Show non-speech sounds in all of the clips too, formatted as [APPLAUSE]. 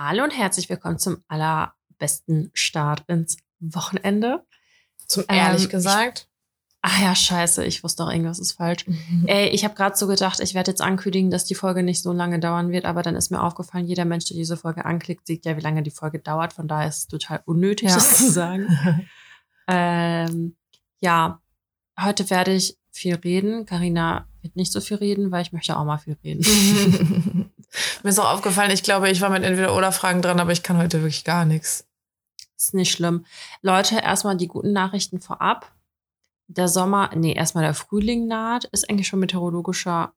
Hallo und herzlich willkommen zum allerbesten Start ins Wochenende. Zum ehrlich Ähm, gesagt. Ach ja, scheiße, ich wusste auch irgendwas ist falsch. [LAUGHS] Ey, ich habe gerade so gedacht, ich werde jetzt ankündigen, dass die Folge nicht so lange dauern wird, aber dann ist mir aufgefallen, jeder Mensch, der diese Folge anklickt, sieht ja, wie lange die Folge dauert. Von daher ist es total unnötig, Ja. das zu sagen. [LAUGHS] ähm, ja, heute werde ich viel reden. Karina wird nicht so viel reden, weil ich möchte auch mal viel reden. [LAUGHS] Mir ist auch aufgefallen, ich glaube, ich war mit entweder oder Fragen dran, aber ich kann heute wirklich gar nichts. Ist nicht schlimm. Leute, erstmal die guten Nachrichten vorab. Der Sommer, nee, erstmal der Frühling naht, ist eigentlich schon meteorologischer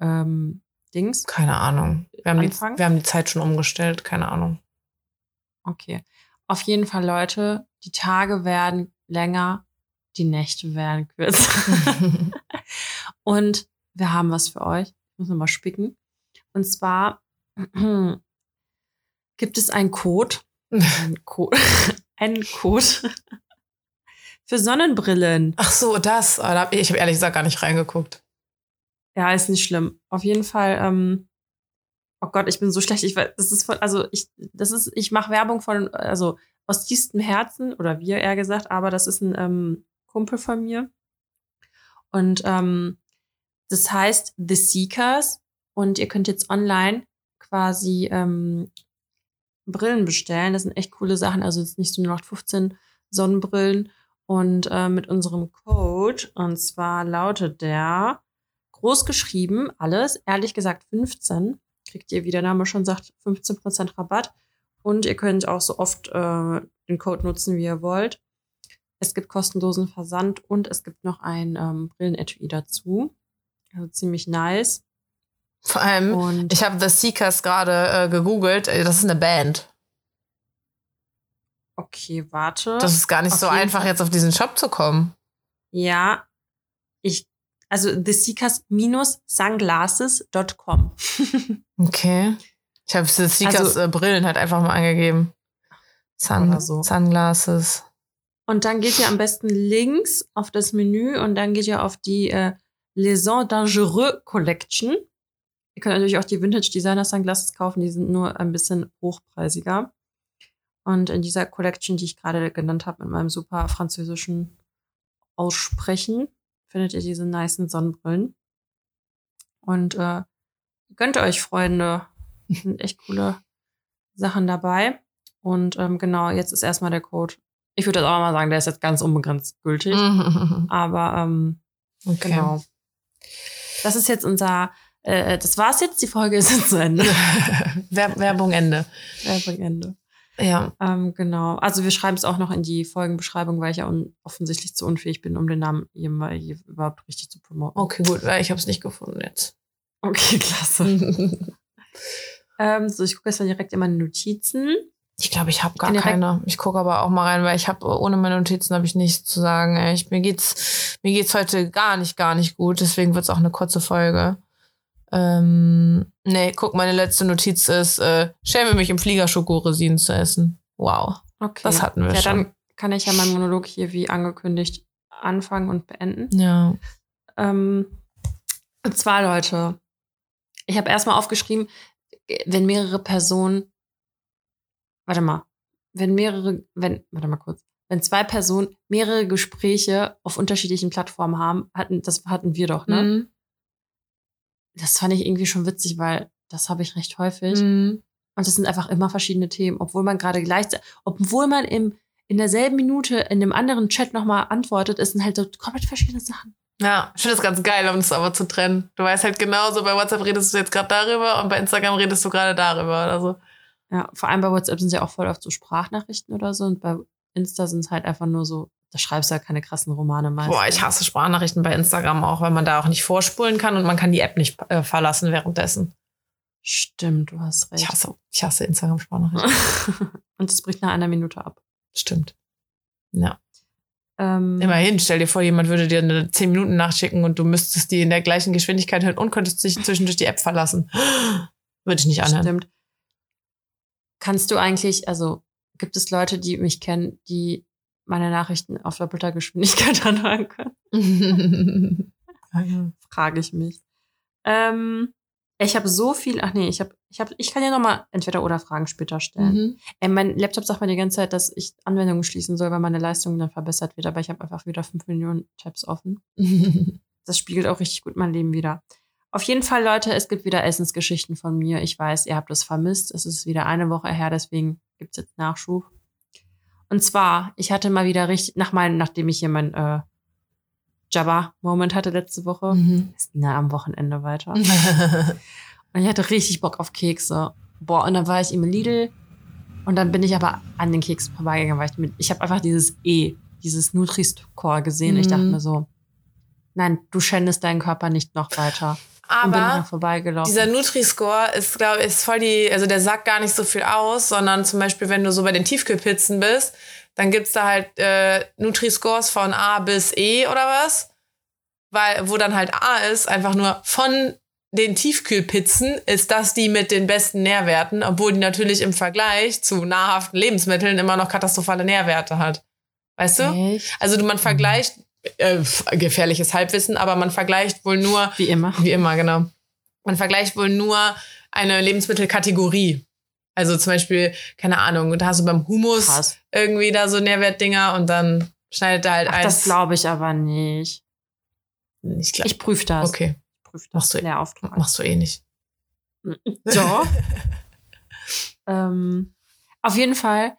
ähm, Dings. Keine Ahnung. Wir haben, die, wir haben die Zeit schon umgestellt, keine Ahnung. Okay. Auf jeden Fall, Leute, die Tage werden länger, die Nächte werden kürzer. [LAUGHS] [LAUGHS] Und wir haben was für euch. Ich muss nochmal spicken. Und zwar [CLEARS THROAT] gibt es einen Code. Ein [LAUGHS] Code. [LAUGHS] einen Code [LAUGHS] für Sonnenbrillen. Ach so, das. Ich ich habe ehrlich gesagt gar nicht reingeguckt. Ja, ist nicht schlimm. Auf jeden Fall, ähm, oh Gott, ich bin so schlecht. Ich weiß, das ist von, also ich, das ist, ich mache Werbung von, also aus tiefstem Herzen, oder wir eher gesagt, aber das ist ein ähm, Kumpel von mir. Und ähm, das heißt The Seekers. Und ihr könnt jetzt online quasi ähm, Brillen bestellen. Das sind echt coole Sachen. Also es ist nicht so 0815 Sonnenbrillen. Und äh, mit unserem Code, und zwar lautet der groß geschrieben, alles, ehrlich gesagt 15, kriegt ihr, wie der Name schon sagt, 15% Rabatt. Und ihr könnt auch so oft äh, den Code nutzen, wie ihr wollt. Es gibt kostenlosen Versand und es gibt noch ein ähm, Brillenetui dazu. Also ziemlich nice. Vor allem, Und ich habe The Seekers gerade äh, gegoogelt. Äh, Das ist eine Band. okay, warte. Das ist gar nicht Auf so einfach, Fall. jetzt auf diesen Shop zu kommen. ja, ich, also theseekers-sunglasses.com. [LAUGHS] Okay. Ich habe The Seekers Also- äh, Brillen halt einfach mal angegeben. Sun, so. Sunglasses. Und dann geht ihr am besten links auf das Menü und dann geht ihr auf die äh, Liaison Dangereux Collection. Ihr könnt natürlich auch die Vintage Designer Sunglasses kaufen, die sind nur ein bisschen hochpreisiger. Und in dieser Collection, die ich gerade genannt habe, mit meinem super französischen Aussprechen, findet ihr diese nicen Sonnenbrillen. Und äh, gönnt euch, Freunde. Sind echt coole Sachen dabei. Und ähm, genau, jetzt ist erstmal der Code. Ich würde jetzt auch mal sagen, der ist jetzt ganz unbegrenzt gültig. [LAUGHS] Aber ähm, Okay. genau. Das ist jetzt unser, äh, das war's jetzt, die Folge ist jetzt zu Ende. [LAUGHS] Wer Werbung Ende. Werbung Ende. Ja. Ähm, genau. Also wir schreiben es auch noch in die Folgenbeschreibung, weil ich ja offensichtlich zu unfähig bin, um den Namen überhaupt richtig zu promoten. Okay, gut. weil Ich habe es nicht gefunden jetzt. Okay, [LAUGHS] klasse. ähm, so, ich gucke jetzt mal direkt in meine Notizen. Ich glaube, ich habe gar direkt- keine. Ich gucke aber auch mal rein, weil ich habe ohne meine Notizen habe ich nichts zu sagen. Ich, mir geht's mir geht's heute gar nicht gar nicht gut. Deswegen wird's auch eine kurze Folge. Ähm, nee, guck, meine letzte Notiz ist, äh, schäme mich im Flieger Schokorosinen zu essen. Wow. Okay. Das hatten wir ja, schon. dann kann ich ja meinen Monolog hier wie angekündigt anfangen und beenden. Ja. Ähm, und zwar, Leute, ich habe erstmal aufgeschrieben, wenn mehrere Personen, warte mal, wenn mehrere, wenn, warte mal kurz, wenn zwei Personen mehrere Gespräche auf unterschiedlichen Plattformen haben, hatten, das hatten wir doch, ne? Mhm. Das fand ich irgendwie schon witzig, weil das habe ich recht häufig. Mhm. Und das sind einfach immer verschiedene Themen, obwohl man gerade gleichzeitig, obwohl man im, in derselben Minute in dem anderen Chat nochmal antwortet, es sind halt so komplett verschiedene Sachen. Ja, ich finde das ganz geil, um das aber zu trennen. Du weißt halt genauso, bei WhatsApp redest du jetzt gerade darüber und bei Instagram redest du gerade darüber oder so. Ja, vor allem bei WhatsApp sind ja auch voll oft so Sprachnachrichten oder so und bei Insta sind es halt einfach nur so, da schreibst du ja keine krassen Romane meistens. Boah, ich hasse Sprachnachrichten bei Instagram auch, weil man da auch nicht vorspulen kann und man kann die App nicht äh, verlassen währenddessen. Stimmt, du hast recht. Ich hasse, ich hasse Instagram-Sprachnachrichten. [LAUGHS] und das bricht nach einer Minute ab. Stimmt. Ja. Ähm, Immerhin, stell dir vor, jemand würde dir eine 10 Minuten nachschicken und du müsstest die in der gleichen Geschwindigkeit hören und könntest dich zwischendurch die App verlassen. [GASPS] Würde ich nicht anhören. Stimmt. Kannst du eigentlich, also gibt es Leute, die mich kennen, die meine Nachrichten auf doppelter Geschwindigkeit [LAUGHS] anhören können? [LAUGHS] Frage ich mich. Ähm, ich habe so viel, ach nee, ich habe Ich, hab, ich kann ja nochmal entweder oder Fragen später stellen. Mhm. Ey, mein Laptop sagt mir die ganze Zeit, dass ich Anwendungen schließen soll, weil meine Leistung dann verbessert wird. Aber ich habe einfach wieder 5 Millionen Tabs offen. [LAUGHS] Das spiegelt auch richtig gut mein Leben wieder. Auf jeden Fall, Leute, es gibt wieder Essensgeschichten von mir. Ich weiß, ihr habt es vermisst. Es ist wieder eine Woche her, deswegen gibt es jetzt Nachschub. Und zwar, ich hatte mal wieder richtig, nach meinem, nachdem ich hier mein äh, Jabba-Moment hatte letzte Woche, Mhm. es ging ja am Wochenende weiter. [LAUGHS] Und ich hatte richtig Bock auf Kekse. Boah, und dann war ich im Lidl und dann bin ich aber an den Keksen vorbeigegangen, weil ich mit, ich habe einfach dieses E, dieses Nutri-Score gesehen. Ich dachte Mhm. mir so, nein, du schändest deinen Körper nicht noch weiter. Aber dieser Nutri-Score ist, glaube ich, ist voll die, also der sagt gar nicht so viel aus, sondern zum Beispiel, wenn du so bei den Tiefkühlpizzen bist, dann gibt's da halt äh, Nutri-Scores von A bis E oder was? Weil, wo dann halt A ist, einfach nur von den Tiefkühlpizzen ist das die mit den besten Nährwerten, obwohl die natürlich im Vergleich zu nahrhaften Lebensmitteln immer noch katastrophale Nährwerte hat. Weißt du? Echt? Also man vergleicht, äh, gefährliches Halbwissen, aber man vergleicht wohl nur Wie immer. wie immer, genau. Man vergleicht wohl nur eine Lebensmittelkategorie. Also zum Beispiel, keine Ahnung, da hast du beim Hummus Krass. irgendwie da so Nährwertdinger und dann schneidet er halt Ach, eins. das glaube ich aber nicht. ich glaub, Ich prüfe das. Okay, Ich prüfe das. Machst du- Lehrauftrag. machst du eh nicht. Doch. [LAUGHS] ähm, auf jeden Fall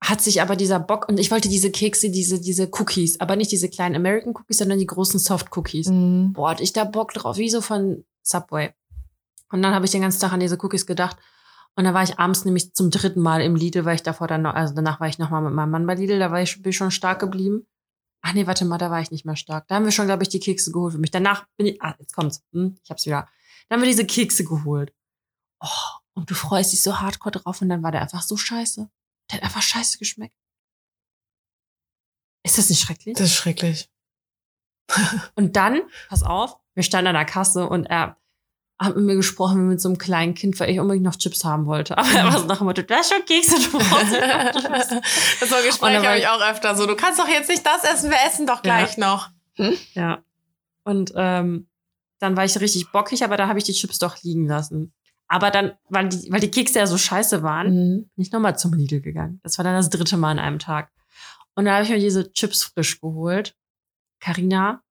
hat sich aber dieser Bock und ich wollte diese Kekse, diese, diese Cookies, aber nicht diese kleinen American Cookies, sondern die großen Soft Cookies. Mhm. Boah, hatte ich da Bock drauf, wie so von Subway. Und dann habe ich den ganzen Tag an diese Cookies gedacht. Und dann war ich abends nämlich zum dritten Mal im Lidl, weil ich davor dann noch, also danach war ich noch mal mit meinem Mann bei Lidl, da war ich, bin ich schon stark geblieben. Ach nee, warte mal, da war ich nicht mehr stark. Da haben wir schon, glaube ich, die Kekse geholt für mich. Danach bin ich, ah, jetzt kommt's. Hm, ich hab's wieder. Dann haben wir diese Kekse geholt. Oh, und du freust dich so hardcore drauf und dann war der einfach so scheiße. Der hat einfach scheiße geschmeckt. Ist das nicht schrecklich? Das ist schrecklich. [LAUGHS] Und dann, pass auf, wir standen an der Kasse und er hat mit mir gesprochen wie mit so einem kleinen Kind, weil ich unbedingt noch Chips haben wollte. Aber er war so nach dem Motto, du hast schon Kekse, du brauchst nicht noch Chips. das war Gespräch habe ich- auch öfter so. Du kannst doch jetzt nicht das essen, wir essen doch gleich noch. Ja. Und ähm, dann war ich richtig bockig, aber da habe ich die Chips doch liegen lassen. Aber dann, weil die, weil die Kekse ja so scheiße waren, Mhm. bin ich nochmal zum Lidl gegangen. Das war dann das dritte Mal an einem Tag. Und da habe ich mir diese Chips frisch geholt. Carina,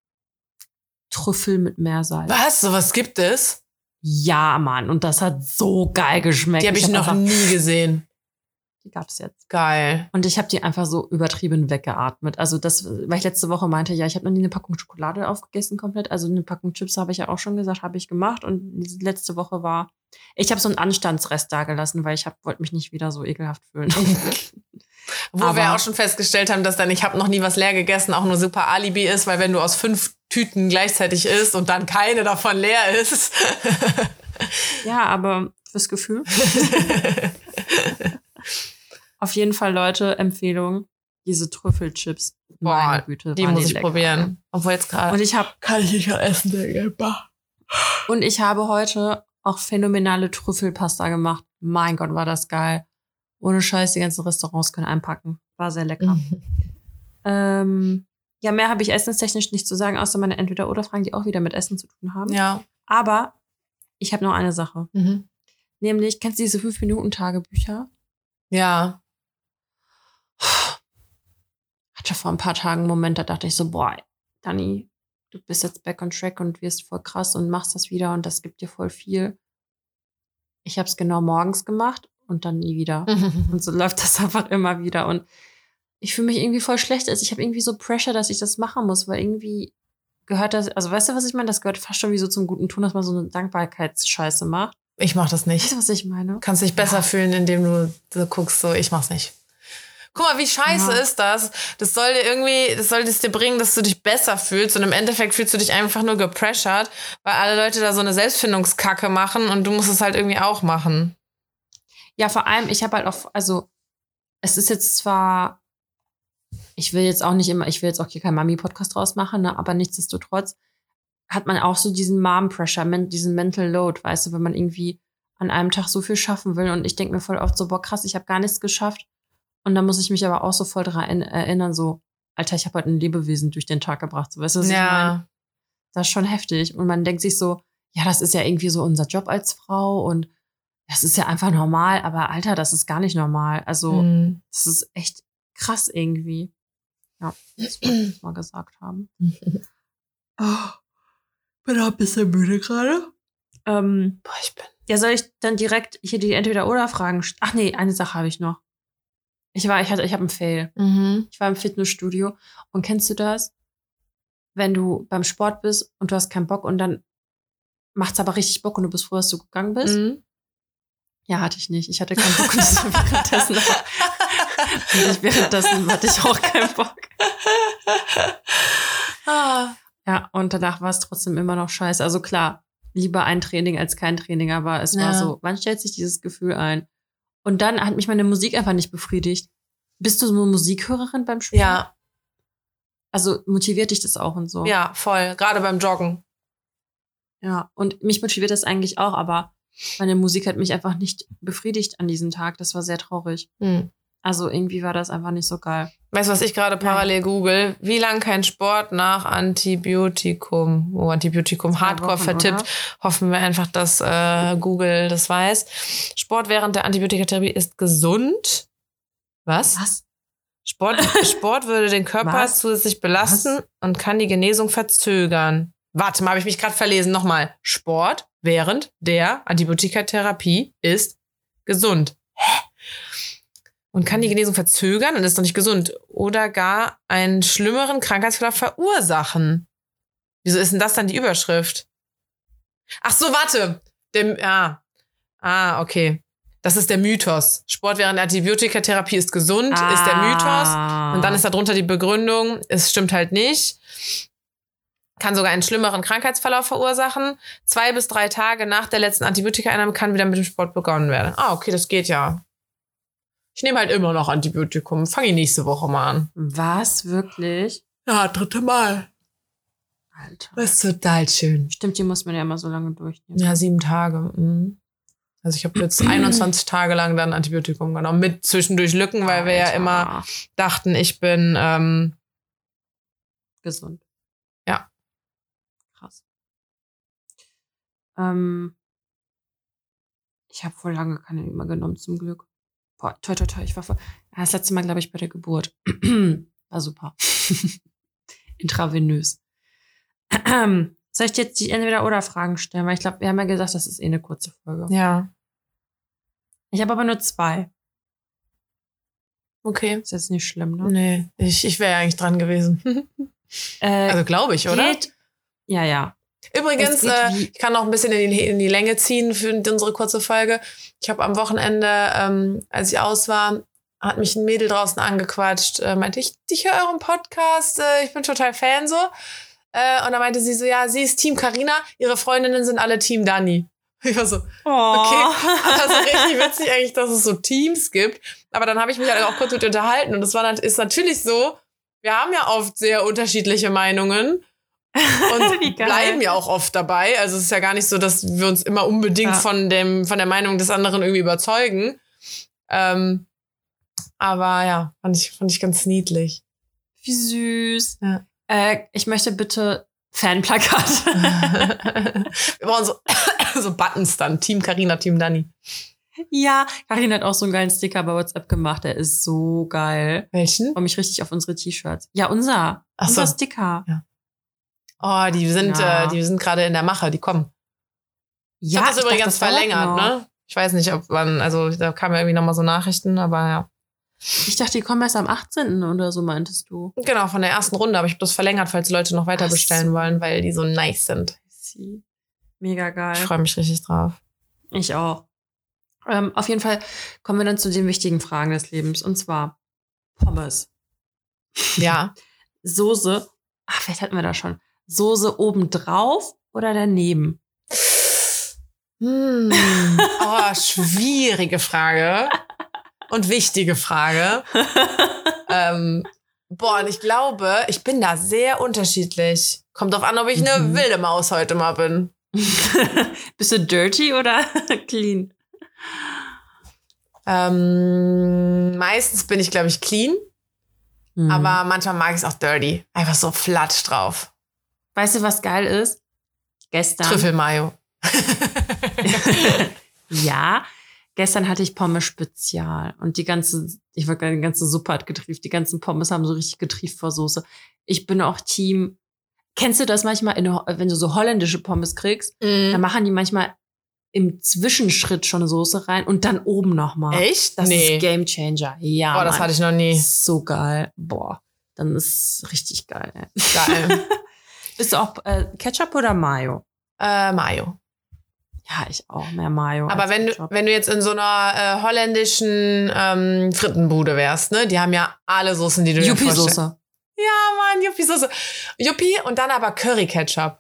Trüffel mit Meersalz. Was? Sowas gibt es? Ja, Mann. Und das hat so geil geschmeckt. Die habe ich, hab noch einfach- nie gesehen. Die gab's jetzt. Geil. Und ich habe die einfach so übertrieben weggeatmet. Also das, weil ich letzte Woche meinte, ja, ich habe noch nie eine Packung Schokolade aufgegessen komplett. Also eine Packung Chips habe ich ja auch schon gesagt, habe ich gemacht. Und diese letzte Woche war, ich habe so einen Anstandsrest da gelassen, weil ich wollte mich nicht wieder so ekelhaft fühlen. [LAUGHS] Wo Aber- wir auch schon festgestellt haben, dass dann ich habe noch nie was leer gegessen auch nur super Alibi ist, weil wenn du aus fünf Tüten gleichzeitig isst und dann keine davon leer ist. [LAUGHS] ja, aber fürs Gefühl. [LAUGHS] Auf jeden Fall, Leute, Empfehlung, diese Trüffelchips. Meine Boah, Güte. die muss ich lecker. probieren. Obwohl jetzt Und gerade ich habe kann ich nicht mehr essen, Digga. Bah. Und ich habe heute auch phänomenale Trüffelpasta gemacht. Mein Gott, war das geil. Ohne Scheiß, die ganzen Restaurants können einpacken. War sehr lecker. Mhm. [LAUGHS] Ähm, ja, mehr habe ich essenstechnisch nicht zu sagen, außer meine Entweder-Oder-Fragen, die auch wieder mit Essen zu tun haben. Ja. Aber ich habe noch eine Sache. Mhm. Nämlich, kennst du diese 5-Minuten-Tagebücher? Ja. Hatte vor ein paar Tagen einen Moment, da dachte ich so, boah, Dani, du bist jetzt back on track und wirst voll krass und machst das wieder und das gibt dir voll viel. Ich habe es genau morgens gemacht und dann nie wieder. [LAUGHS] Und so läuft das einfach immer wieder. Und ich fühle mich irgendwie voll schlecht. Also ich habe irgendwie so Pressure, dass ich das machen muss, weil irgendwie gehört das, also weißt du, was ich meine? Das gehört fast schon wie so zum guten Ton, dass man so eine Dankbarkeitsscheiße macht. Ich mach das nicht. Weißt du, was ich meine? kannst dich besser Ja. fühlen, indem du so guckst, so, ich mach's nicht. Guck mal, wie scheiße Ja. ist das? Das soll dir irgendwie, das soll es dir bringen, dass du dich besser fühlst und im Endeffekt fühlst du dich einfach nur gepressured, weil alle Leute da so eine Selbstfindungskacke machen und du musst es halt irgendwie auch machen. Ja, vor allem, ich habe halt auch, also es ist jetzt zwar, ich will jetzt auch nicht immer, ich will jetzt auch hier keinen Mami-Podcast draus machen, ne, aber nichtsdestotrotz hat man auch so diesen Mom-Pressure, diesen Mental Load, weißt du, wenn man irgendwie an einem Tag so viel schaffen will und ich denke mir voll oft so, boah, krass, ich habe gar nichts geschafft und dann muss ich mich aber auch so voll daran erinnern, so, Alter, ich habe heute ein Lebewesen durch den Tag gebracht, so, weißt du, was ich meine? ja. Das ist schon heftig und man denkt sich so, ja, das ist ja irgendwie so unser Job als Frau und das ist ja einfach normal, aber Alter, das ist gar nicht normal. Also, Mhm. das ist echt krass irgendwie. Ja, das wollte ich mal gesagt haben. Oh, [LAUGHS] bin auch ein bisschen müde gerade. Ähm, Boah, ich bin. ja, soll ich dann direkt hier die Entweder-Oder-Fragen? Ach nee, eine Sache habe ich noch. Ich war, ich hatte, ich habe einen Fail. Mhm. Ich war im Fitnessstudio und kennst du das? Wenn du beim Sport bist und du hast keinen Bock und dann macht's aber richtig Bock und du bist froh, dass du gegangen bist? Mhm. Ja, hatte ich nicht. Ich hatte keinen Bock war währenddessen [LAUGHS] ich, währenddessen hatte ich auch keinen Bock. ah. Ja, und danach war es trotzdem immer noch scheiße. Also klar, lieber ein Training als kein Training, aber es war Ja. so, wann stellt sich dieses Gefühl ein? Und dann hat mich meine Musik einfach nicht befriedigt. Bist du so eine Musikhörerin beim Sport? Ja, Also motiviert dich das auch und so? ja, voll. Gerade beim Joggen. Ja, und mich motiviert das eigentlich auch, aber meine Musik hat mich einfach nicht befriedigt an diesem Tag. Das war sehr traurig. Hm. Also irgendwie war das einfach nicht so geil. Weißt du, was ich gerade parallel google? Wie lang kein Sport nach Antibiotikum? Oh, Antibiotikum hardcore Wochen, vertippt. oder? Hoffen wir einfach, dass äh, Google das weiß. Sport während der Antibiotikatherapie ist gesund. Was? Was? Sport, [LAUGHS] Sport würde den Körper Was? zusätzlich belasten und kann die Genesung verzögern. Warte mal, habe ich mich gerade verlesen. Nochmal. Sport während der Antibiotikatherapie ist gesund. Und kann die Genesung verzögern und ist doch nicht gesund. Oder gar einen schlimmeren Krankheitsverlauf verursachen. Wieso ist denn das dann die Überschrift? Ach so, warte. Dem, ah. ah, okay. Das ist der Mythos. Sport während der Antibiotikatherapie ist gesund, ist der Mythos. Ah. Und dann ist darunter die Begründung, es stimmt halt nicht. Kann sogar einen schlimmeren Krankheitsverlauf verursachen. Zwei bis drei Tage nach der letzten Antibiotikaeinnahme kann wieder mit dem Sport begonnen werden. Ah, okay, das geht ja. Ich nehme halt immer noch Antibiotikum. Fange ich nächste Woche mal an. Was? Wirklich? Ja, dritte Mal. Alter. Das ist total schön. Stimmt, die muss man ja immer so lange durchnehmen. Ja, sieben Tage. Mhm. Also ich habe jetzt [CLEARS THROAT] 21 Tage lang dann Antibiotikum genommen. Mit zwischendurch Lücken, weil wir ja Alter. immer dachten, ich bin ähm, gesund. Ja. Krass. Ähm, ich habe voll lange keine mehr genommen, zum Glück. Boah, toi, toi, toi, ich war voll, ja, das letzte Mal, glaube ich, bei der Geburt. [CLEARS THROAT] war super. [LAUGHS] Intravenös. [CLEARS THROAT] Soll ich dir jetzt die Entweder-Oder-Fragen stellen? Weil ich glaube, wir haben ja gesagt, das ist eh eine kurze Folge. ja. Ich habe aber nur zwei. Okay. Ist jetzt nicht schlimm, ne? Nee, ich, ich wäre ja eigentlich dran gewesen. [LAUGHS] [LAUGHS] Äh, Also glaube ich, oder? geht, ja, ja. Übrigens, äh, ich kann noch ein bisschen in die, in die Länge ziehen für unsere kurze Folge. Ich habe am Wochenende, ähm, als ich aus war, hat mich ein Mädel draußen angequatscht, äh, meinte ich, ich höre euren Podcast, äh, ich bin total Fan so. Äh, und da meinte sie so, ja, sie ist Team Carina, ihre Freundinnen sind alle Team Dani. [LAUGHS] Ich war so, Oh. Okay, aber [LAUGHS] so [LAUGHS] richtig witzig eigentlich, dass es so Teams gibt. Aber dann habe ich mich halt auch kurz mit ihr unterhalten und das war ist natürlich so. Wir haben ja oft sehr unterschiedliche Meinungen und [LAUGHS] bleiben ja auch oft dabei. Also es ist ja gar nicht so, dass wir uns immer unbedingt Ja. von dem von der Meinung des anderen irgendwie überzeugen. Ähm, aber ja, fand ich fand ich ganz niedlich. Wie süß. Ja. Äh, ich möchte bitte Fanplakat. [LAUGHS] wir brauchen so [COUGHS] so Buttons dann. Team Carina, Team Dani. ja, Karin hat auch so einen geilen Sticker bei WhatsApp gemacht. Der ist so geil. Welchen? Ich freue mich richtig auf unsere T-Shirts. Ja, unser. Ach so. unser Sticker. Oh, die sind Ja. äh, die sind gerade in der Mache. Die kommen. Ich Ja, habe das ich dachte, übrigens das dauert verlängert, noch. ne? Ich weiß nicht, ob wann, also da kamen irgendwie nochmal so Nachrichten, aber ja. Ich dachte, die kommen erst am 18. oder so, meintest du. Genau, von der ersten Runde, aber ich habe das verlängert, falls die Leute noch weiter Ach bestellen wollen, weil die so nice sind. Mega geil. Ich freue mich richtig drauf. Ich auch. Ähm, auf jeden Fall kommen wir dann zu den wichtigen Fragen des Lebens. Und zwar Pommes. Ja. [LAUGHS] Soße. Ach, vielleicht hatten wir da schon. Soße obendrauf oder daneben? hm. Oh, schwierige Frage. Und wichtige Frage. [LAUGHS] ähm, boah, und ich glaube, ich bin da sehr unterschiedlich. Kommt drauf an, ob ich eine Mhm. wilde Maus heute mal bin. [LAUGHS] Bist du dirty oder [LAUGHS] clean? Ähm, meistens bin ich, glaube ich, clean, Mhm. aber manchmal mag ich es auch dirty. Einfach so flatsch drauf. Weißt du, was geil ist? Gestern. Trüffelmayo. [LAUGHS] [LAUGHS] ja, gestern hatte ich Pommes Spezial und die ganze, ich war die ganze Suppe hat getrieft. Die ganzen Pommes haben so richtig getrieft vor Soße. Ich bin auch Team. Kennst du das manchmal, in, wenn du so holländische Pommes kriegst? Mhm. Dann machen die manchmal im Zwischenschritt schon eine Soße rein und dann oben nochmal. Echt? Das nee. ist Game Changer. Ja. Boah, das Mann. hatte ich noch nie. So geil. Boah. Dann ist richtig geil. ey. Geil. [LAUGHS] Bist du auch äh, Ketchup oder Mayo? äh, Mayo. Ja, ich auch. Mehr Mayo. Aber wenn du, Ketchup. wenn du jetzt in so einer äh, holländischen ähm, Frittenbude wärst, ne? Die haben ja alle Soßen, die du dir vorstellst. Yuppie-Soße. Ja, Mann, Yuppie-Soße. Yuppie und dann aber Curry-Ketchup.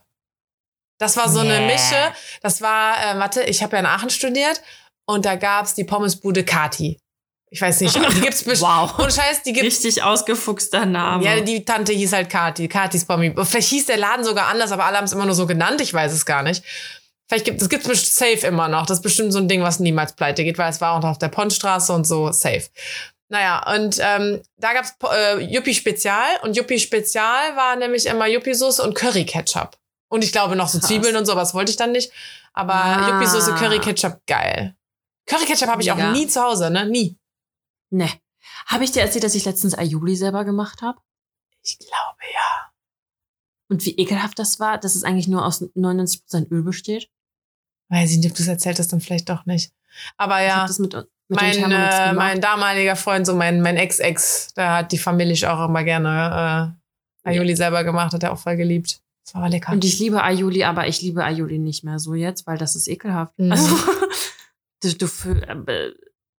Das war so eine Nee. Mische. Das war, äh, warte, ich habe ja in Aachen studiert und da gab's die Pommesbude Kati. Ich weiß nicht, die gibt's [LAUGHS] bestimmt. Wow. Und Scheiß, die gibt's. Richtig ausgefuchster Name. Ja, die Tante hieß halt Kati, Katis Pommi. Vielleicht hieß der Laden sogar anders, aber alle haben es immer nur so genannt, ich weiß es gar nicht. Vielleicht gibt es gibt's bestimmt safe immer noch. Das ist bestimmt so ein Ding, was niemals pleite geht, weil es war auch noch auf der Pontstraße und so safe. Naja, und ähm, da gab's äh, Yuppie Spezial und Yuppie Spezial war nämlich immer Yuppie-Soße und Curry-Ketchup. Und ich glaube noch so Krass. Zwiebeln und so, was wollte ich dann nicht. Aber Ah. Yuppie-Soße, Curry-Ketchup, geil. Curry-Ketchup habe ich auch nie zu Hause, ne? Nie. Ne. Habe ich dir erzählt, dass ich letztens Aioli selber gemacht habe? Ich glaube, ja. Und wie ekelhaft das war, dass es eigentlich nur aus 99% Öl besteht? Weiß ich nicht, ob du es erzählt hast, dann vielleicht doch nicht. Aber ja. mit, mit mein, äh, mein damaliger Freund, so mein, mein Ex-Ex, da hat die Familie auch immer gerne äh, Aioli selber gemacht, hat er auch voll geliebt. Das war aber lecker. Und ich liebe Aioli, aber ich liebe Aioli nicht mehr so jetzt, weil das ist ekelhaft. Mhm. Also, [LAUGHS] du, du, äh,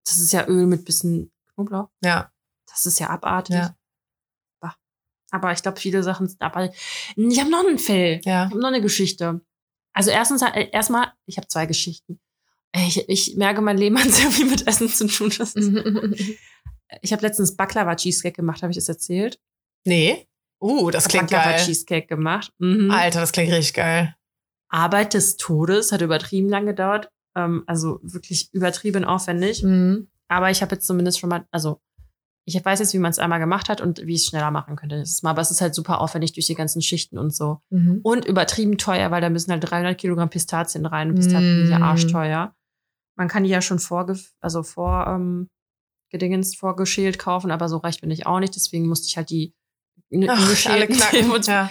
das ist ja Öl mit bisschen Knoblauch. ja, Das ist ja abartig. Ja. Aber ich glaube, viele Sachen sind aber. Ich habe noch einen Fall. ja. Ich habe noch eine Geschichte. Also erstens, äh, erstmal, ich habe zwei Geschichten. Ich, ich merke, mein Leben hat [LAUGHS] sehr viel mit Essen zu tun. [LAUGHS] Ich habe letztens Baklava Cheesecake gemacht, habe ich das erzählt? nee. Uh, das klingt Baklava geil. Cheesecake gemacht. Mhm. Alter, das klingt richtig geil. Arbeit des Todes, hat übertrieben lang gedauert. Ähm, also wirklich übertrieben aufwendig. Mhm. Aber ich habe jetzt zumindest schon mal, also ich weiß jetzt, wie man es einmal gemacht hat und wie ich es schneller machen könnte. nächstes Mal. Aber es ist halt super aufwendig durch die ganzen Schichten und so. Mhm. Und übertrieben teuer, weil da müssen halt 300 Kilogramm Pistazien rein. Und Pistazien sind ja Mm. arschteuer. Man kann die ja schon vorge also vor ähm, gedingens vorgeschält kaufen, aber so reich bin ich auch nicht. Deswegen musste ich halt die Ach, alle geschälten knacken. und Ja.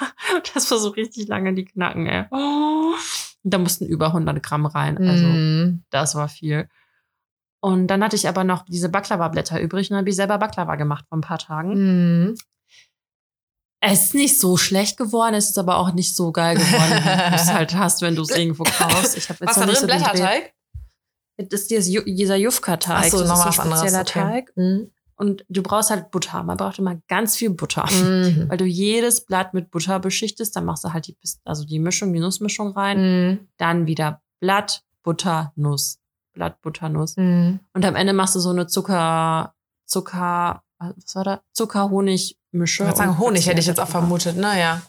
ja, [LAUGHS] das war so richtig lange die Knacken, ey. Oh. Und da mussten über 100 Gramm rein. Also, Mhm. das war viel. Und dann hatte ich aber noch diese Baklava-Blätter übrig und habe ich selber Baklava gemacht vor ein paar Tagen. Mhm. Es ist nicht so schlecht geworden, es ist aber auch nicht so geil geworden, wie du [LAUGHS] es halt hast, wenn du es irgendwo kaufst. Ich hab jetzt Was da drin? so Blätterteig? Das ist dieser Jufka-Teig. So, das ist ein anderes. spezieller Okay. Teig. Mhm. Und du brauchst halt Butter. Man braucht immer ganz viel Butter. Mhm. [LAUGHS] Weil du jedes Blatt mit Butter beschichtest, dann machst du halt die, also die Mischung, die Nussmischung rein. Mhm. Dann wieder Blatt, Butter, Nuss. Blatt, Butter, Nuss. Mhm. Und am Ende machst du so eine Zucker, Zucker, was war da? Zucker-Honig-Mische. Ich würde sagen, Honig hätte ich jetzt auch vermutet, naja.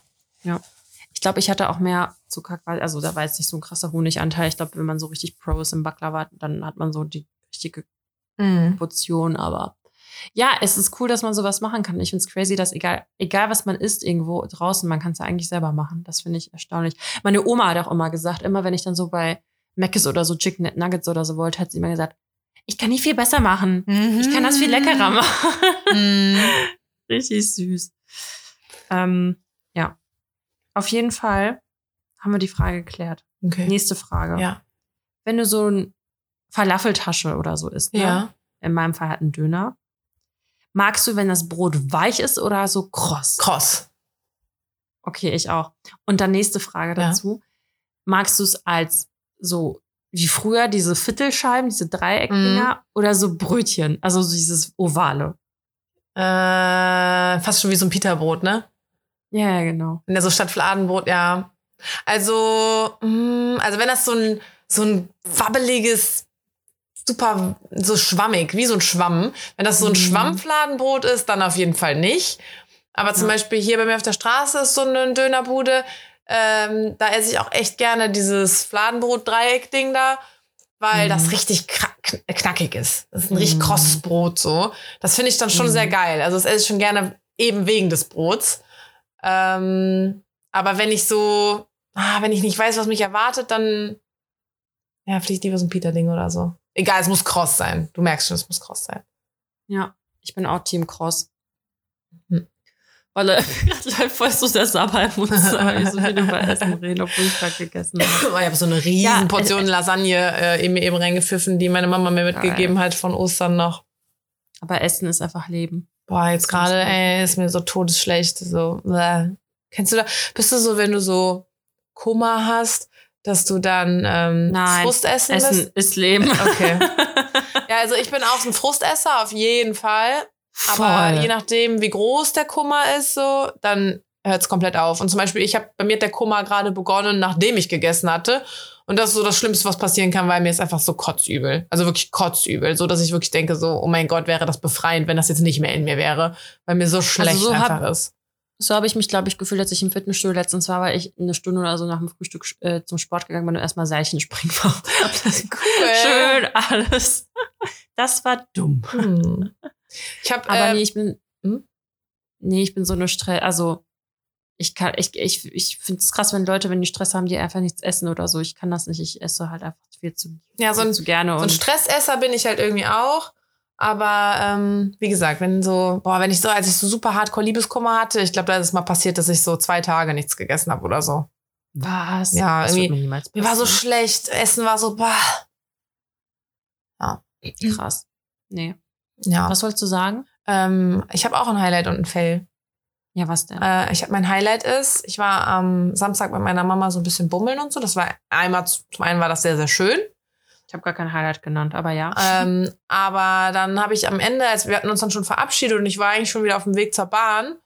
Ich glaube, ich hatte auch mehr Zucker, also da war jetzt nicht so ein krasser Honiganteil. Ich glaube, wenn man so richtig Pro ist im Baklava, dann hat man so die richtige Mhm. Portion. Aber ja, es ist cool, dass man sowas machen kann. Ich finde es crazy, dass egal, egal was man isst irgendwo draußen, man kann es ja eigentlich selber machen. Das finde ich erstaunlich. Meine Oma hat auch immer gesagt, immer wenn ich dann so bei Mc's oder so Chicken Nuggets oder so wollte, hat sie immer gesagt, ich kann nicht viel besser machen. Ich kann das viel leckerer machen. Mhm. [LAUGHS] Richtig süß. Ähm, ja. Auf jeden Fall haben wir die Frage geklärt. Okay. Nächste Frage. Ja. Wenn du so ein Falafeltasche oder so isst, ne? Ja. in meinem Fall halt ein Döner, magst du, wenn das Brot weich ist oder so kross? Kross. Okay, ich auch. Und dann nächste Frage Ja. dazu. Magst du es als so wie früher diese Viertelscheiben, diese Dreieckdinger Mhm. oder so Brötchen, also so dieses ovale? Äh, fast schon wie so ein Peterbrot, ne? Ja, ja, genau. Wenn der so statt Fladenbrot, ja. Also, mh, also wenn das so ein, so ein wabbeliges, super, so schwammig, wie so ein Schwamm. Wenn das so ein Mhm. Schwammfladenbrot ist, dann auf jeden Fall nicht. Aber zum Ja. Beispiel hier bei mir auf der Straße ist so eine Dönerbude. Ähm, da esse ich auch echt gerne dieses Fladenbrot-Dreieck-Ding da, weil Mhm. das richtig knackig ist. Das ist ein richtig Mhm. krosses Brot so. Das finde ich dann schon Mhm. sehr geil. Also das esse ich schon gerne eben wegen des Brots. Ähm, aber wenn ich so, ah, wenn ich nicht weiß, was mich erwartet, dann ja, vielleicht lieber so ein Peter-Ding oder so. Egal, es muss Cross sein. Du merkst schon, es muss Cross sein. Ja, ich bin auch Team Cross. Weil er [LAUGHS] gerade voll so der Sabber muss, aber ich so viel über Essen reden, obwohl ich gerade gegessen habe. [LAUGHS] Ich habe so eine riesen Ja, Portion äh, Lasagne äh, eben, eben reingepfiffen, die meine Mama mir mitgegeben hat von Ostern noch. Aber Essen ist einfach Leben. Boah, jetzt gerade, ey, ist mir so todesschlecht. So, bäh. Kennst du da? Bist du so, wenn du so Kummer hast, dass du dann ähm, Nein, Frust essen Essen lässt? ist Leben. Okay. [LAUGHS] Ja, also ich bin auch so ein Frustesser, auf jeden Fall. Aber Voll. je nachdem, wie groß der Kummer ist, so, dann hört es komplett auf. Und zum Beispiel, ich habe bei mir hat der Kummer gerade begonnen, nachdem ich gegessen hatte. Und das ist so das Schlimmste, was passieren kann, weil mir ist einfach so kotzübel. Also wirklich kotzübel. So, dass ich wirklich denke, so, oh mein Gott, wäre das befreiend, wenn das jetzt nicht mehr in mir wäre. Weil mir so schlecht so hab- einfach ist. So habe ich mich, glaube ich, gefühlt, als ich im Fitnessstudio letztens war, weil ich eine Stunde oder so nach dem Frühstück äh, zum Sport gegangen bin und erstmal Seilchen springen war. Das [LAUGHS] Schön alles. Das war dumm. Hm. Ich habe Aber äh, nee, ich bin. hm? Nee, ich bin so eine Stress. Also, ich kann, ich, ich, ich finde es krass, wenn Leute, wenn die Stress haben, die einfach nichts essen oder so. Ich kann das nicht. Ich esse halt einfach viel zu, ja, so viel ein, zu gerne. so ein Und Stressesser bin ich halt irgendwie auch. Aber ähm, wie gesagt, wenn so, boah, wenn ich so, als ich so super hardcore Liebeskummer hatte, ich glaube, da ist es mal passiert, dass ich so zwei Tage nichts gegessen habe oder so. was? Ja, das irgendwie- mir Mir war so schlecht, Essen war so, bah. krass. Nee. Ja. Was wolltest du sagen? Ähm, ich habe auch ein Highlight und ein Fail. Ja, was denn? Äh, ich habe mein Highlight ist, ich war am Samstag mit meiner Mama so ein bisschen bummeln und so. Das war einmal, zum einen war das sehr, sehr schön. Ich habe gar kein Highlight genannt, aber ja. ähm, [LAUGHS] aber dann habe ich am Ende, als wir hatten uns dann schon verabschiedet und ich war eigentlich schon wieder auf dem Weg zur Bahn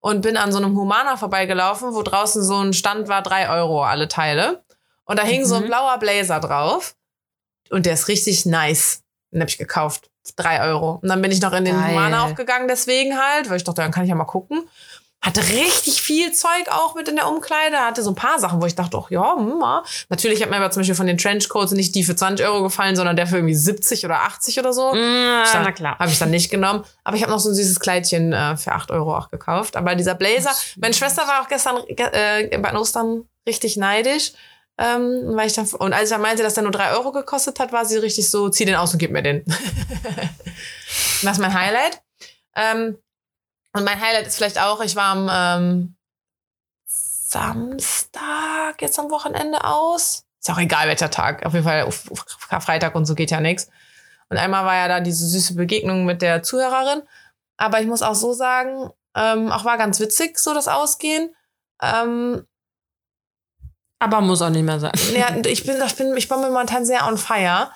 und bin an so einem Humana vorbeigelaufen, wo draußen so ein Stand war, drei Euro alle Teile. Und da hing so ein Mhm. blauer Blazer drauf. Und der ist richtig nice. Den habe ich gekauft. Drei Euro. Und dann bin ich noch in den Geil. Humana auch gegangen, deswegen halt, weil ich dachte, dann kann ich ja mal gucken. Hatte richtig viel Zeug auch mit in der Umkleide. Hatte so ein paar Sachen, wo ich dachte, ach ja, hm, ja. Natürlich hat mir aber zum Beispiel von den Trenchcoats nicht die für 20 Euro gefallen, sondern der für irgendwie 70 oder 80 oder so. Mm, dann- na klar. Habe ich dann nicht genommen. Aber ich habe noch so ein süßes Kleidchen äh, für 8 Euro auch gekauft. Aber dieser Blazer, meine Schwester war auch gestern ge äh, bei Ostern richtig neidisch. Ähm, weil ich dann, und als ich dann meinte, dass der nur 3 Euro gekostet hat, war sie richtig so, zieh den aus und gib mir den. [LAUGHS] das ist mein Highlight. Ähm, und mein Highlight ist vielleicht auch, ich war am ähm, Samstag, jetzt am Wochenende aus. Ist auch egal, welcher Tag. Auf jeden Fall auf, Karfreitag und so geht ja nichts. Und einmal war ja da diese süße Begegnung mit der Zuhörerin. Aber ich muss auch so sagen, ähm, auch war ganz witzig, so das Ausgehen. Ähm, Aber muss auch nicht mehr sein. [LAUGHS] ja, ich bin, ich bin, ich bin momentan sehr on fire.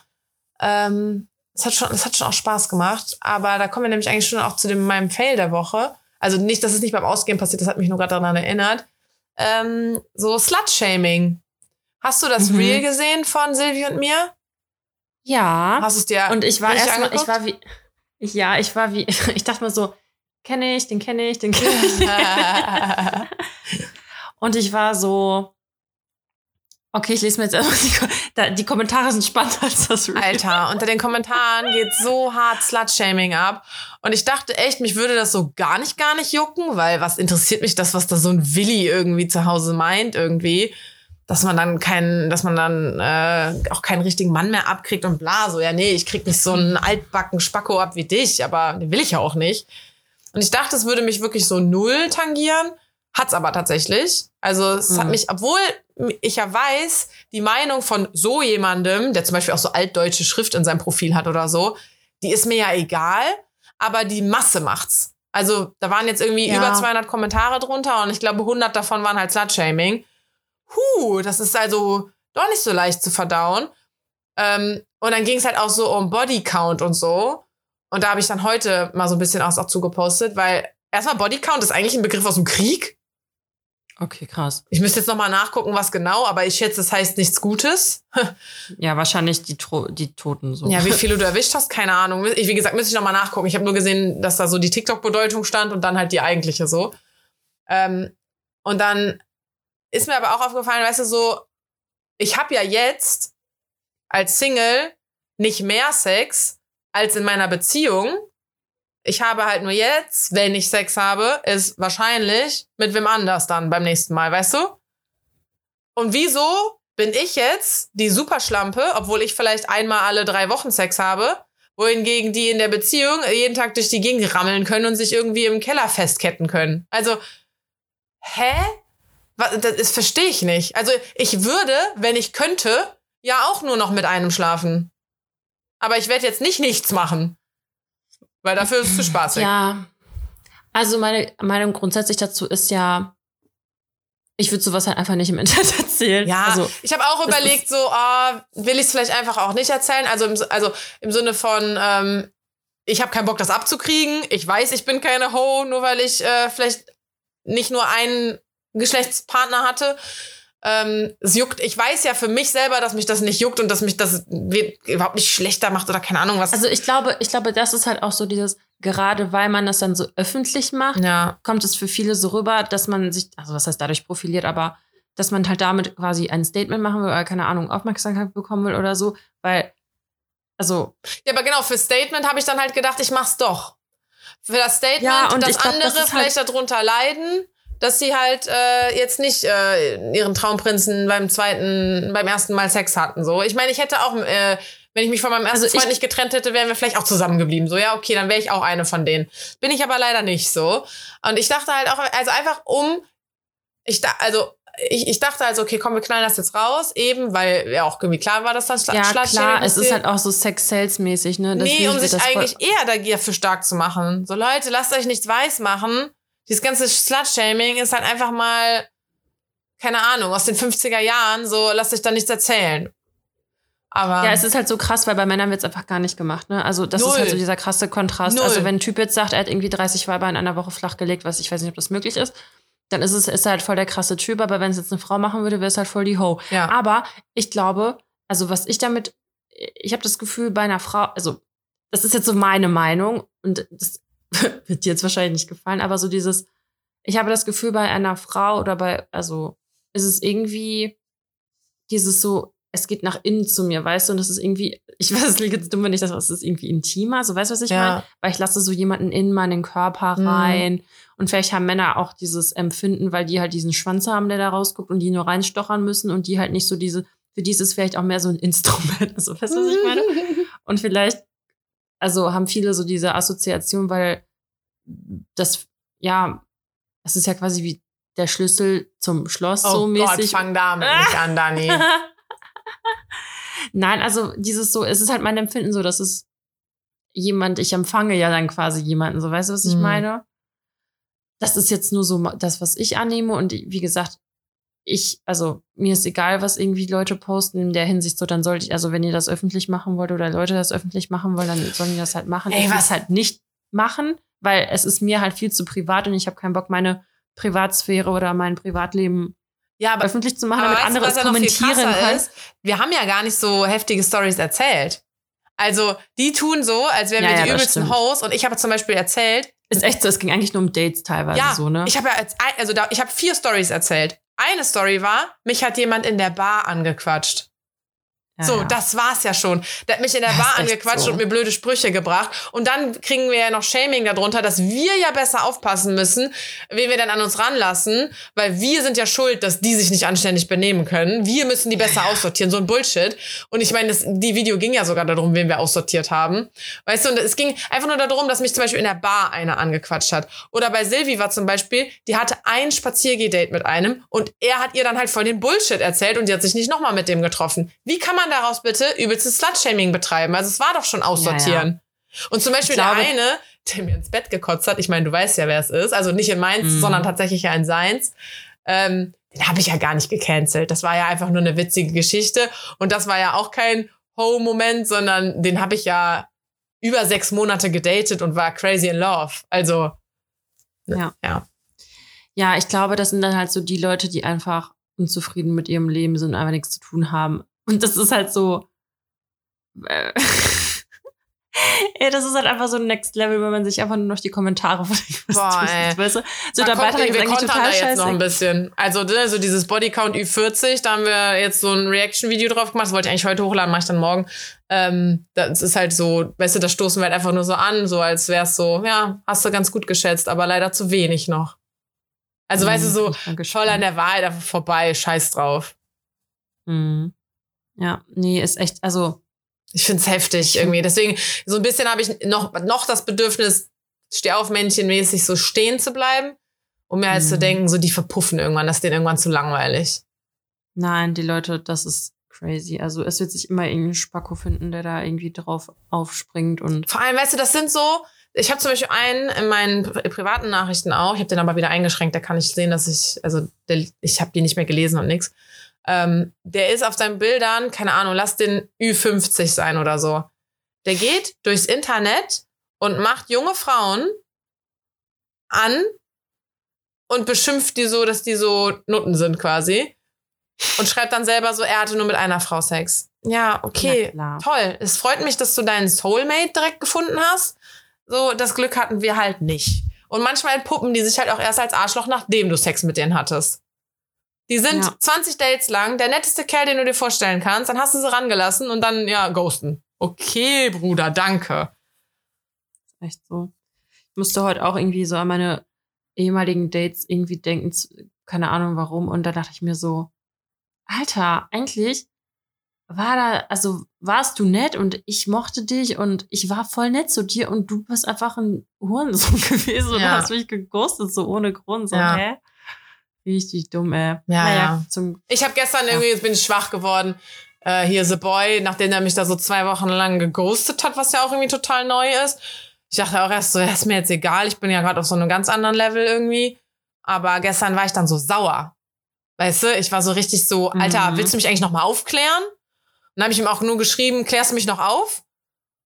Ähm, es hat schon, es hat schon auch Spaß gemacht. Aber da kommen wir nämlich eigentlich schon auch zu dem, meinem Fail der Woche. Also nicht, dass es nicht beim Ausgehen passiert, das hat mich nur gerade daran erinnert. Ähm, so Slut-Shaming. Hast du das Mhm. Reel gesehen von Silvi und mir? Ja. Hast du es dir Und ich war erstmal, ich war wie, ich, ja, ich war wie, [LAUGHS] ich dachte mir so, kenne ich, den kenne ich, den kenne ich. [LAUGHS] Und ich war so, okay, ich lese mir jetzt erstmal die, die Kommentare sind spannender als das Reel. Alter, unter den Kommentaren geht so hart Slut-Shaming ab. Und ich dachte echt, mich würde das so gar nicht, gar nicht jucken, weil was interessiert mich das, was da so ein Willi irgendwie zu Hause meint, irgendwie. Dass man dann keinen, dass man dann äh, auch keinen richtigen Mann mehr abkriegt und bla, so, ja, nee, ich krieg nicht so einen altbacken Spacko ab wie dich, aber den will ich ja auch nicht. Und ich dachte, es würde mich wirklich so null tangieren. Hat's aber tatsächlich. Also es hat Mhm. mich, obwohl ich ja weiß, die Meinung von so jemandem, der zum Beispiel auch so altdeutsche Schrift in seinem Profil hat oder so, die ist mir ja egal, aber die Masse macht's. Also da waren jetzt irgendwie Ja. über 200 Kommentare drunter und ich glaube 100 davon waren halt Slut-Shaming. Huh, das ist also doch nicht so leicht zu verdauen. Ähm, und dann ging es halt auch so um Bodycount und so. Und da habe ich dann heute mal so ein bisschen auch, auch zugepostet, weil erstmal Bodycount ist eigentlich ein Begriff aus dem Krieg. Okay, krass. Ich müsste jetzt nochmal nachgucken, was genau, aber ich schätze, es heißt nichts Gutes. [LAUGHS] Ja, wahrscheinlich die, Tro die Toten so. Ja, wie viele du [LAUGHS] erwischt hast, keine Ahnung. Ich, wie gesagt, müsste ich nochmal nachgucken. Ich habe nur gesehen, dass da so die TikTok-Bedeutung stand und dann halt die eigentliche so. Ähm, und dann ist mir aber auch aufgefallen, weißt du, so, ich habe ja jetzt als Single nicht mehr Sex als in meiner Beziehung. Ich habe halt nur jetzt, wenn ich Sex habe, ist wahrscheinlich mit wem anders dann beim nächsten Mal, weißt du? Und wieso bin ich jetzt die Superschlampe, obwohl ich vielleicht einmal alle drei Wochen Sex habe, wohingegen die in der Beziehung jeden Tag durch die Gegend rammeln können und sich irgendwie im Keller festketten können. Also, hä? Was, das verstehe ich nicht. Also, ich würde, wenn ich könnte, ja auch nur noch mit einem schlafen. Aber ich werde jetzt nicht nichts machen. Weil dafür ist es zu spaßig. Ja. Also meine Meinung grundsätzlich dazu ist ja, ich würde sowas halt einfach nicht im Internet [LAUGHS] erzählen. Ja, also, ich habe auch überlegt, so, oh, will ich es vielleicht einfach auch nicht erzählen? Also im, also im Sinne von, ähm, ich habe keinen Bock, das abzukriegen. Ich weiß, ich bin keine Ho, nur weil ich äh, vielleicht nicht nur einen Geschlechtspartner hatte. Ähm, es juckt, ich weiß ja für mich selber, dass mich das nicht juckt und dass mich das überhaupt nicht schlechter macht oder keine Ahnung was. Also ich glaube, ich glaube, das ist halt auch so dieses, gerade weil man das dann so öffentlich macht, ja. kommt es für viele so rüber, dass man sich, also was heißt dadurch profiliert, aber dass man halt damit quasi ein Statement machen will oder keine Ahnung, Aufmerksamkeit bekommen will oder so, weil, also. Ja, aber genau, für Statement habe ich dann halt gedacht, ich mach's doch. Für das Statement, ja, und dass glaub, andere das halt vielleicht halt darunter leiden, dass sie halt äh, jetzt nicht äh, ihren Traumprinzen beim zweiten, beim ersten Mal Sex hatten. So, ich meine, ich hätte auch äh, wenn ich mich von meinem ersten also Freund nicht getrennt hätte, wären wir vielleicht auch zusammengeblieben. So, ja, okay, dann wäre ich auch eine von denen. Bin ich aber leider nicht so. Und ich dachte halt auch, also einfach um, ich da, also ich, ich dachte also, okay, komm, wir knallen das jetzt raus, eben, weil ja auch irgendwie klar war, dass das Ja, klar, es ist halt auch so Sex-Sales-mäßig, ne? Deswegen nee, um sich eigentlich eher dafür stark zu machen. So, Leute, lasst euch nichts weiß machen. Dieses ganze Slut-Shaming ist halt einfach mal, keine Ahnung, aus den 50er Jahren, so, lasst euch da nichts erzählen. Aber ja, es ist halt so krass, weil bei Männern wird es einfach gar nicht gemacht. Ne? Also das Null. ist halt so dieser krasse Kontrast. Also Null. Also wenn ein Typ jetzt sagt, er hat irgendwie 30 Weiber in einer Woche flachgelegt, was ich weiß nicht, ob das möglich ist, dann ist es ist halt voll der krasse Typ. Aber wenn es jetzt eine Frau machen würde, wäre es halt voll die Ho. Ja. Aber ich glaube, also was ich damit, ich habe das Gefühl bei einer Frau, also das ist jetzt so meine Meinung und das [LAUGHS] wird dir jetzt wahrscheinlich nicht gefallen, aber so dieses, ich habe das Gefühl bei einer Frau oder bei, also ist es irgendwie dieses so, es geht nach innen zu mir, weißt du, und das ist irgendwie, [LAUGHS] ich weiß, es liegt jetzt dumm, wenn ich das, das ist irgendwie intimer, so weißt du, was ich ja. meine? Weil ich lasse so jemanden in meinen Körper mhm. rein mhm. und vielleicht haben Männer auch dieses Empfinden, weil die halt diesen Schwanz haben, der da rausguckt und die nur reinstochern müssen und die halt nicht so diese, für die ist es vielleicht auch mehr so ein Instrument, [LAUGHS] also weißt du, was ich meine? Und vielleicht, also haben viele so diese Assoziation, weil das, ja, es ist ja quasi wie der Schlüssel zum Schloss oh so mäßig. Gott, fang damit nicht an, Dani. [LAUGHS] Nein, also dieses so, es ist halt mein Empfinden so, dass es jemand, ich empfange ja dann quasi jemanden, so weißt du, was ich mhm. meine? Das ist jetzt nur so das, was ich annehme und wie gesagt, ich, also mir ist egal, was irgendwie Leute posten in der Hinsicht, so dann sollte ich, also wenn ihr das öffentlich machen wollt oder Leute das öffentlich machen wollen, dann sollen die das halt machen. Ey, ich was halt nicht machen, weil es ist mir halt viel zu privat und ich habe keinen Bock, meine Privatsphäre oder mein Privatleben ja, aber, öffentlich zu machen, damit andere es kommentieren können. Ist, wir haben ja gar nicht so heftige Stories erzählt. Also, die tun so, als wären ja, wir die ja, übelsten Hosts. Und ich habe zum Beispiel erzählt. Ist echt so, es ging eigentlich nur um Dates teilweise ja, so, ne? Ich habe ja als, also da, ich habe vier Stories erzählt. Eine Story war, mich hat jemand in der Bar angequatscht. Ja, so, ja. das war's ja schon. Der hat mich in der das Bar angequatscht so. und mir blöde Sprüche gebracht. Und dann kriegen wir ja noch Shaming darunter, dass wir ja besser aufpassen müssen, wen wir denn an uns ranlassen, weil wir sind ja schuld, dass die sich nicht anständig benehmen können. Wir müssen die besser ja. aussortieren. So ein Bullshit. Und ich meine, das, die Video ging ja sogar darum, wen wir aussortiert haben. Weißt du, und es ging einfach nur darum, dass mich zum Beispiel in der Bar einer angequatscht hat. Oder bei Silvi war zum Beispiel, die hatte ein Spaziergeh-Date mit einem und er hat ihr dann halt voll den Bullshit erzählt und die hat sich nicht nochmal mit dem getroffen. Wie kann man man daraus bitte übelstes Slutshaming betreiben? Also es war doch schon aussortieren. Ja, ja. Und zum Beispiel glaube, der eine, der mir ins Bett gekotzt hat, ich meine, du weißt ja, wer es ist, also nicht in meins, mhm. sondern tatsächlich ja in seins, ähm, den habe ich ja gar nicht gecancelt. Das war ja einfach nur eine witzige Geschichte. Und das war ja auch kein Ho-Moment, sondern den habe ich ja über sechs Monate gedatet und war crazy in love. Also, ja. ja. Ja, ich glaube, das sind dann halt so die Leute, die einfach unzufrieden mit ihrem Leben sind und einfach nichts zu tun haben. Und das ist halt so. Äh, [LAUGHS] ey, das ist halt einfach so ein Next Level, wenn man sich einfach nur noch die Kommentare von Boah, ey. Weißt du? So, da der Beitrag ist eigentlich total da jetzt scheiße. noch ein bisschen. Also, ne, so dieses Bodycount Ü40, da haben wir jetzt so ein Reaction-Video drauf gemacht. Das wollte ich eigentlich heute hochladen, mache ich dann morgen. Ähm, das ist halt so, weißt du, das stoßen wir halt einfach nur so an, so als wär's so, ja, hast du ganz gut geschätzt, aber leider zu wenig noch. Also, mhm, weißt du, so voll an der Wahrheit einfach vorbei, scheiß drauf. Mhm. Ja, nee, ist echt, also. Ich find's heftig irgendwie. Deswegen, so ein bisschen habe ich noch, noch das Bedürfnis, steh auf Männchenmäßig so stehen zu bleiben, um mir halt Mhm. zu denken, so die verpuffen irgendwann, das ist denen irgendwann zu langweilig. Nein, die Leute, das ist crazy. Also es wird sich immer irgendein Spacko finden, der da irgendwie drauf aufspringt und Vor allem, weißt du, das sind so, ich habe zum Beispiel einen in meinen pri- privaten Nachrichten auch, ich habe den aber wieder eingeschränkt, da kann ich sehen, dass ich, also der, ich habe die nicht mehr gelesen und nix. Ähm, der ist auf seinen Bildern, keine Ahnung, lass den Ü50 sein oder so. Der geht durchs Internet und macht junge Frauen an und beschimpft die so, dass die so Nutten sind quasi. Und schreibt dann selber so, er hatte nur mit einer Frau Sex. Ja, okay, toll. Es freut mich, dass du deinen Soulmate direkt gefunden hast. So, das Glück hatten wir halt nicht. Und manchmal puppen die sich halt auch erst als Arschloch, nachdem du Sex mit denen hattest. Die sind Ja. 20 Dates lang, der netteste Kerl, den du dir vorstellen kannst, dann hast du sie rangelassen und dann, ja, ghosten. Okay, Bruder, danke. echt so. Ich musste heute auch irgendwie so an meine ehemaligen Dates irgendwie denken, keine Ahnung warum. Und da dachte ich mir so, Alter, eigentlich war da, also warst du nett und ich mochte dich und ich war voll nett zu dir und du bist einfach ein Hurensohn [LAUGHS] gewesen und Ja. hast mich geghostet, so ohne Grund. So, Ja. hä? Richtig dumm, ey. Ja, naja, ja. Zum, Ich habe gestern irgendwie, jetzt bin ich schwach geworden. Äh, hier The Boy, nachdem er mich da so zwei Wochen lang geghostet hat, was ja auch irgendwie total neu ist. Ich dachte auch erst so, ja, ist mir jetzt egal, ich bin ja gerade auf so einem ganz anderen Level irgendwie. Aber gestern war ich dann so sauer. Weißt du, ich war so richtig so, Alter, Mhm. willst du mich eigentlich noch mal aufklären? Und dann habe ich ihm auch nur geschrieben, klärst du mich noch auf?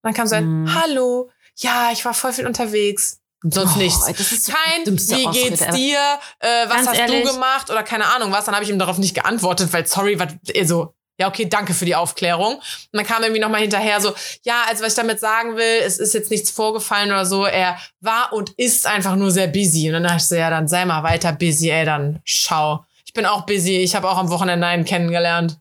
Und dann kam so ein, Mhm. hallo, ja, ich war voll viel unterwegs. Sonst Oh, nichts. das ist so Kein, wie Ausrede geht's dir? Äh, was hast ehrlich. du gemacht? Oder keine Ahnung was. Dann habe ich ihm darauf nicht geantwortet, weil sorry, was, also, ja, okay, danke für die Aufklärung. Und dann kam irgendwie nochmal hinterher so, ja, also was ich damit sagen will, es ist jetzt nichts vorgefallen oder so. Er war und ist einfach nur sehr busy. Und dann dachte ich so, ja, dann sei mal weiter busy, ey, dann schau. Ich bin auch busy. Ich habe auch am Wochenende einen kennengelernt.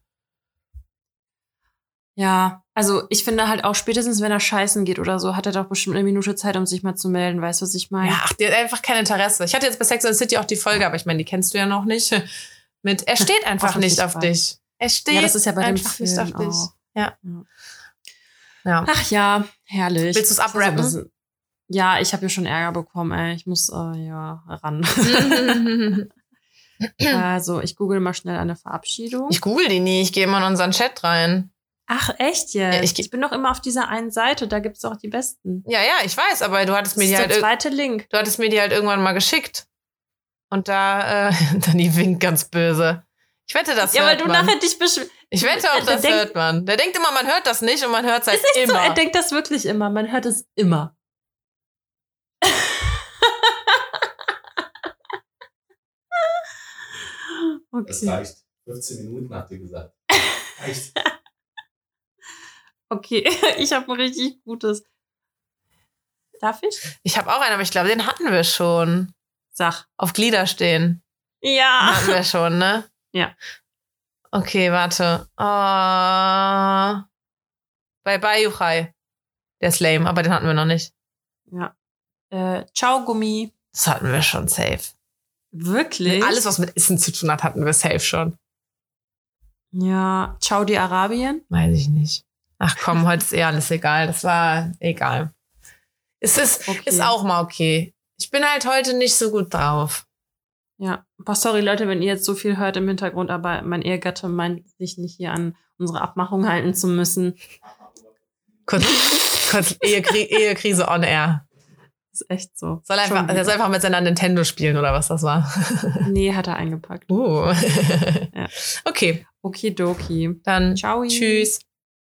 Ja, also ich finde halt auch spätestens, wenn er scheißen geht oder so, hat er doch bestimmt eine Minute Zeit, um sich mal zu melden. Weißt du, was ich meine? Ja, ach, die hat einfach kein Interesse. Ich hatte jetzt bei Sex and the City auch die Folge, aber ich meine, die kennst du ja noch nicht. Mit, er steht einfach nicht auf dich. Er steht Ja, das ist ja bei dem einfach nicht Film auf dich. auch. Ja. Ja. Ach ja, herrlich. Willst ist so abrappen? Ja, ich habe ja schon Ärger bekommen, ey. Ich muss, äh, ja, ran. [LAUGHS] [LAUGHS] also, ich google mal schnell eine Verabschiedung. ich google die nie, ich gehe immer in unseren Chat rein. Ach, echt jetzt? Ja, ich ich, bin doch immer auf dieser einen Seite, da gibt's auch die besten. Ja, ja, ich weiß, aber du hattest Das mir ist die der halt, ir- zweite Link. du hattest mir die halt irgendwann mal geschickt. Und da, äh, [LAUGHS] dann die winkt ganz böse. Ich wette, das Ja, weil du man. nachher dich beschwerst. Ich wette auch, Der das hört man. Der denkt immer, man hört das nicht und man hört es halt Ist so, immer. er denkt das wirklich immer. Man hört es immer. Das [LAUGHS] okay. reicht. 15 Minuten habt ihr gesagt. [LAUGHS] Reicht. Okay, [LAUGHS] ich habe ein richtig gutes. Darf ich? ich habe auch einen, aber ich glaube, den hatten wir schon. Sag. Auf Glieder stehen. Ja. Hatten wir schon, ne? Ja. Okay, warte. Uh, bei Bayuchai. Der ist lame, aber den hatten wir noch nicht. Ja. Äh, Ciao, Gummi. Das hatten wir schon safe. Wirklich? Alles, was mit Essen zu tun hat, hatten wir safe schon. Ja. Ciao, die Arabien. Weiß ich nicht. Ach komm, heute ist eh alles egal. Das war egal. Es ist, Okay. ist auch mal okay. Ich bin halt heute nicht so gut drauf. Ja. Boah, sorry, Leute, wenn ihr jetzt so viel hört im Hintergrund, aber mein Ehegatte meint, sich nicht hier an unsere Abmachung halten zu müssen. Kurz, kurz Ehekri Ehekrise on air. ist echt so. Soll einfach, der soll einfach mit seiner Nintendo spielen oder was das war. [LAUGHS] Nee, hat er eingepackt. Uh. Ja. [LAUGHS] Okay, Okidoki. dann Ciao. tschüss.